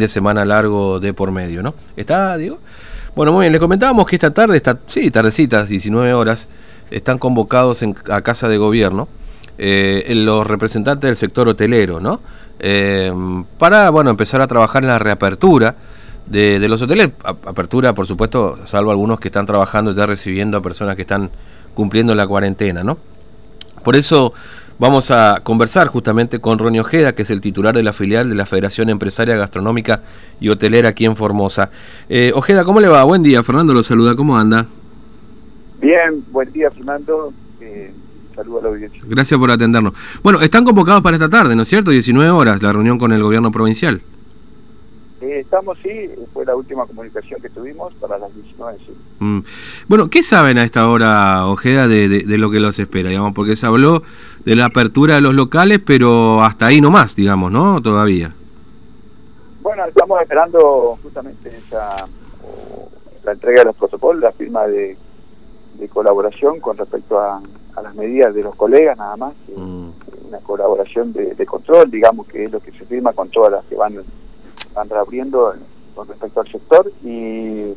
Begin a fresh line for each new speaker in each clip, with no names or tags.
de semana largo de por medio, ¿no? ¿Está, Diego? Bueno, muy bien, les comentábamos que esta tarde, esta, sí, tardecitas, 19 horas, están convocados en, a Casa de Gobierno eh, los representantes del sector hotelero, ¿no? Eh, para, bueno, empezar a trabajar en la reapertura de los hoteles. apertura, por supuesto, salvo algunos que están trabajando ya recibiendo a personas que están cumpliendo la cuarentena, ¿no? Por eso vamos a conversar justamente con Ronnie Ojeda, que es el titular de la filial de la Federación Empresaria Gastronómica y Hotelera aquí en Formosa. Eh, Ojeda, ¿cómo le va? Buen día, Fernando lo saluda, ¿cómo anda?
Bien, buen día, Fernando. Eh, saludo a la audiencia.
Gracias por atendernos. Bueno, están convocados para esta tarde, ¿no es cierto? 19 horas, la reunión con el gobierno provincial.
Eh, estamos, sí, fue la última comunicación que tuvimos para las 19, sí.
Mm. Bueno, ¿qué saben a esta hora, Ojeda, de, de, lo que los espera? digamos Porque se habló de la apertura de los locales, pero hasta ahí nomás, digamos, ¿no? Todavía.
Bueno, estamos esperando justamente esa, la entrega de los protocolos, la firma de, colaboración con respecto a, las medidas de los colegas, nada más. Mm. Una colaboración de, de control, digamos, que es lo que se firma con todas las que van van reabriendo con respecto al sector y,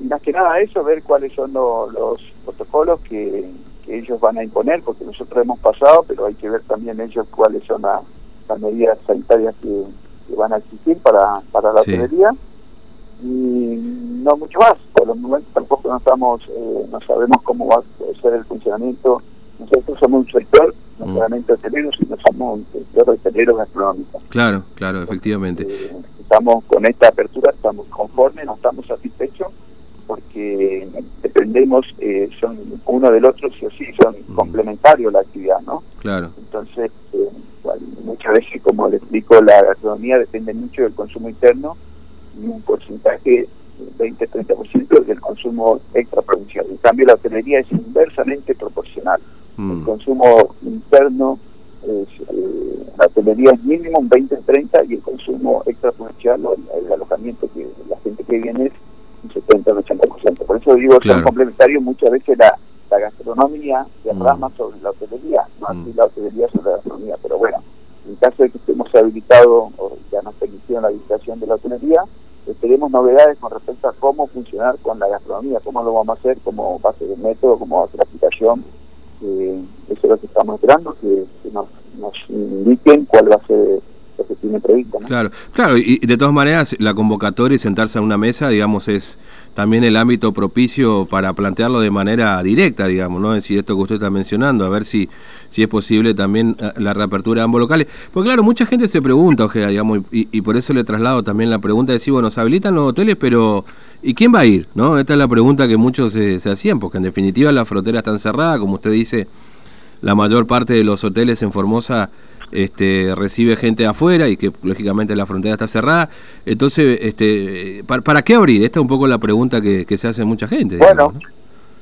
más que nada eso, ver cuáles son los protocolos que, ellos van a imponer, porque nosotros hemos pasado, pero hay que ver también ellos cuáles son las medidas sanitarias que, van a existir para, para la hotelería y no mucho más. Por el momento tampoco no estamos, eh, no sabemos cómo va a ser el funcionamiento. Nosotros somos un sector no mm. solamente hoteleros, sino somos un sector hotelero gastronómico.
Claro, claro, efectivamente.
Eh, estamos con esta apertura, estamos conformes, no estamos satisfechos, porque dependemos, eh, son uno del otro, sí o sí, son complementarios la actividad, ¿no?
Claro.
Entonces, eh, muchas veces, como le explico, la gastronomía depende mucho del consumo interno y un porcentaje 20-30% del consumo extraprovincial. En cambio, la hotelería es inversamente proporcional. El mm. consumo interno, es, eh, la hotelería es mínimo un 20-30 y el consumo extraprovincial, el, el, alojamiento que la gente que viene es un 70-80%. Por eso digo, que son complementarios muchas veces la, la gastronomía se mm. rama sobre la hotelería, no así mm. la hotelería sobre la gastronomía. Pero bueno, en caso de que estemos habilitados o ya nos permitieron la habilitación de la hotelería, tenemos novedades con respecto a cómo funcionar con la gastronomía, cómo lo vamos a hacer, cómo va a ser el método, cómo va a ser la aplicación. Eh, eso es lo que estamos esperando, que, nos, nos, indiquen cuál va a ser
Claro, claro, y de todas maneras la convocatoria y sentarse a una mesa, digamos, es también el ámbito propicio para plantearlo de manera directa, digamos, ¿no? Es decir, esto que usted está mencionando, a ver si, si es posible también eh, la reapertura de ambos locales. Porque claro, mucha gente se pregunta, Ojeda, digamos, y, por eso le traslado también la pregunta de decir, bueno, se habilitan los hoteles, pero ¿y quién va a ir? ¿no? Esta es la pregunta que muchos se, se hacían, porque en definitiva la frontera está encerrada, como usted dice, la mayor parte de los hoteles en Formosa este, recibe gente afuera y que lógicamente la frontera está cerrada. Entonces, este, ¿para, qué abrir? Esta es un poco la pregunta que, se hace mucha gente.
Bueno,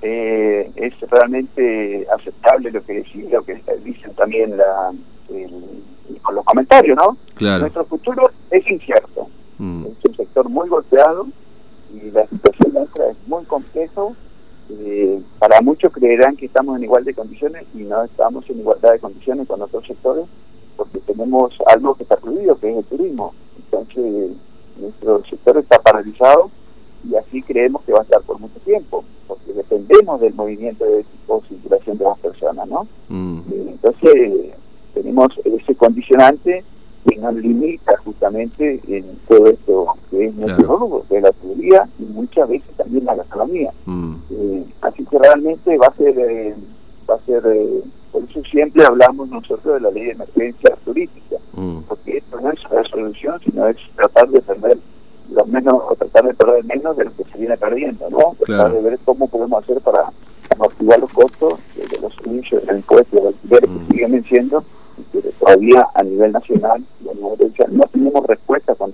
eh, es realmente aceptable lo que lo que dicen también la, con los comentarios, ¿no?
Claro.
Nuestro futuro es incierto. Mm. Es un sector muy golpeado y la situación nuestra es muy complejo. Eh, para muchos creerán que estamos en igual de condiciones y no estamos en igualdad de condiciones con otros sectores porque tenemos algo que está prohibido, que es el turismo. Entonces, nuestro sector está paralizado y así creemos que va a estar por mucho tiempo, porque dependemos del movimiento de tipo circulación de las personas, ¿no? Mm. Eh, entonces, tenemos ese condicionante que nos limita justamente en todo esto que es nuestro claro. que es la turismo y muchas veces también la gastronomía. Mm. Eh, así que realmente va a ser, eh, va a ser por eso siempre hablamos nosotros de la ley de emergencia turística, mm. porque esto no es la solución, sino es tratar de perder lo menos, o tratar de perder menos de lo que se viene perdiendo, ¿no? Tratar de ver cómo podemos hacer para amortiguar los costos de, los servicios, del impuesto, de los alquileres que mm. siguen venciendo, y que todavía a nivel nacional no tenemos respuesta con,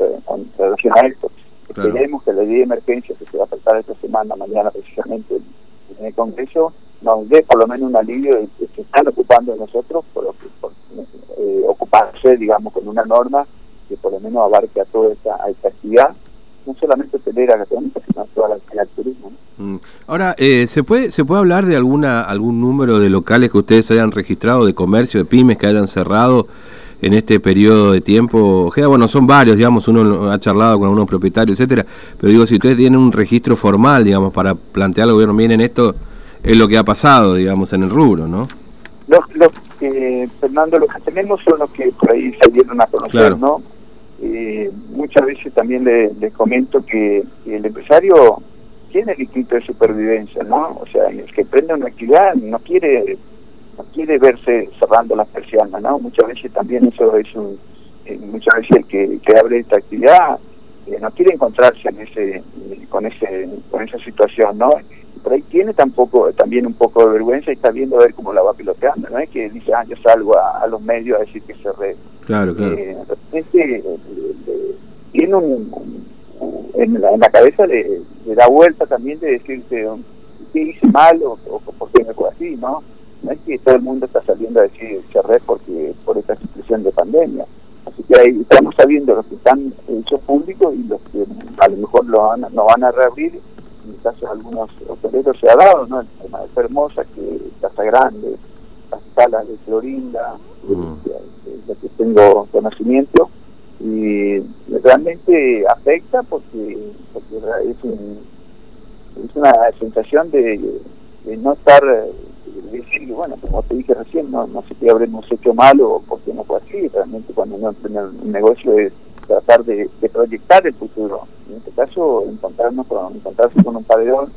relación a esto. Esperemos que la ley de emergencia que se va a tratar esta semana, mañana precisamente en el Congreso, nos dé por lo menos un alivio de que se están ocupando de nosotros, por, por eh, ocuparse, digamos, con una norma que por lo menos abarque a toda esta, actividad, no solamente hotelera gastronómica, sino toda la turismo.
Mm. Ahora, eh, ¿se puede se puede hablar de alguna algún número de locales que ustedes hayan registrado, de comercio, de pymes que hayan cerrado en este periodo de tiempo? Bueno, son varios, digamos, uno ha charlado con algunos propietarios, etcétera, pero digo, si ustedes tienen un registro formal, digamos, para plantear al gobierno, miren, esto es lo que ha pasado, digamos, en el rubro, ¿no?
Que, Fernando, los que tenemos son los que por ahí se dieron a conocer, ¿no? Eh, muchas veces también les le comento que, el empresario tiene el instinto de supervivencia, ¿no? O sea, el que prende una actividad no quiere no quiere verse cerrando las persianas, ¿no? Muchas veces también eso es un... Eh, muchas veces el que, que abre esta actividad eh, no quiere encontrarse en ese con ese con esa situación, ¿no? por ahí tiene tampoco también un poco de vergüenza y está viendo a ver cómo la va piloteando, no es que dice, ah, yo salgo a, los medios a decir que cerré.
Claro, claro.
Eh, repente tiene un, en, la, en la cabeza le, da vuelta también de decirse qué hice mal o, por qué me fue así, ¿no? No es que todo el mundo está saliendo a decir cerré porque por esta situación de pandemia. Así que ahí estamos sabiendo los que están hechos públicos y los que a lo mejor lo van, no van a reabrir en el caso de algunos hoteleros se ha dado, ¿no? El tema de Hermosa, que Casa Grande, las salas de Florinda, mm. de, que tengo conocimiento, y realmente afecta porque, porque es, es una sensación de, no estar, decir, bueno, como te dije recién, no, no sé qué habremos hecho mal o porque no fue así, realmente cuando uno tiene un negocio es tratar de, proyectar el futuro. En este caso, encontrarnos con, encontrarse con un pabellón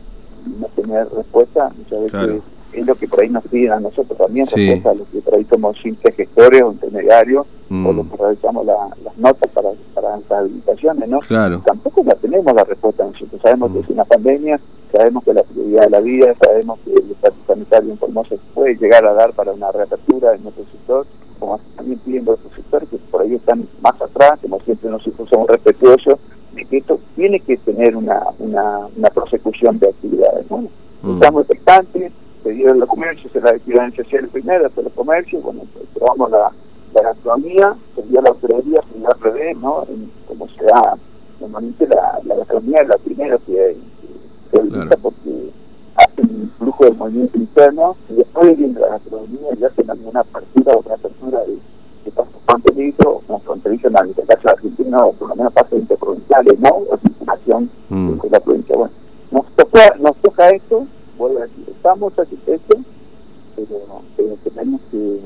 y no tener respuesta, muchas veces es lo que por ahí nos piden a nosotros también, respuesta a los que por ahí somos simples gestores o intermediarios, o mm. los que realizamos las notas para, para las habilitaciones, ¿no? Tampoco la tenemos la respuesta nosotros. Sabemos que es mm. una pandemia, sabemos que la prioridad de la vida, sabemos que el estatus sanitario en Formosa puede llegar a dar para una reapertura en nuestro sector, como también pidiendo otros sectores que por ahí están más atrás, como siempre nosotros somos respetuosos de que esto tiene que tener una, una, una prosecución de actividades. ¿no? Mm. Estamos expectantes, se dieron los comercios, se la social primero, después los comercios, bueno, pues, probamos la, la gastronomía, se dio la hotelería, se dio al revés, ¿no? como se da normalmente la, la gastronomía es la primera que, se utiliza porque hacen un flujo de movimiento interno y después viene la gastronomía y hacen alguna partida o una apertura de, de pasos fronterizos, no fronterizos, en este caso argentino, o por lo menos pasos interprovinciales, ¿no? O circulación mm. de la provincia. Bueno, nos toca, nos toca esto, vuelvo a decir, estamos satisfechos, pero, pero tenemos que,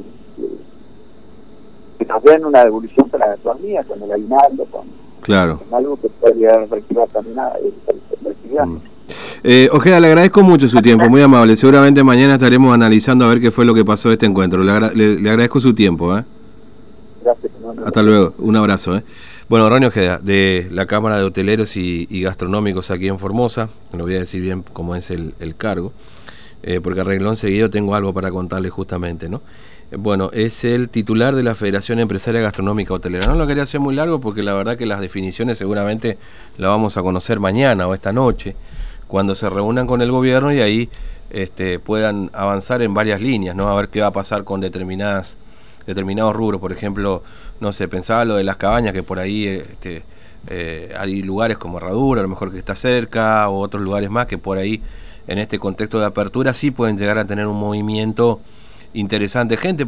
que, nos den una devolución para la gastronomía, con el aguinaldo, con,
claro.
algo que podría reactivar también a la. Mm.
Eh, Ojeda, le agradezco mucho su tiempo, muy amable. Seguramente mañana estaremos analizando a ver qué fue lo que pasó de este encuentro. Le, agradezco su tiempo. ¿eh?
Gracias.
Hasta luego, un abrazo. ¿eh? Bueno, Ronnie Ojeda, de la Cámara de Hoteleros y, Gastronómicos aquí en Formosa, no voy a decir bien cómo es el, cargo, eh, porque a renglón seguido tengo algo para contarle justamente, ¿no? Bueno, es el titular de la Federación Empresaria Gastronómica Hotelera. No lo quería hacer muy largo porque la verdad que las definiciones seguramente las vamos a conocer mañana o esta noche cuando se reúnan con el gobierno y ahí este, puedan avanzar en varias líneas, ¿no? A ver qué va a pasar con determinadas determinados rubros, por ejemplo, no sé, pensaba lo de las cabañas, que por ahí este, eh, hay lugares como Herradura, a lo mejor que está cerca, o otros lugares más que por ahí, en este contexto de apertura, sí pueden llegar a tener un movimiento interesante. Gente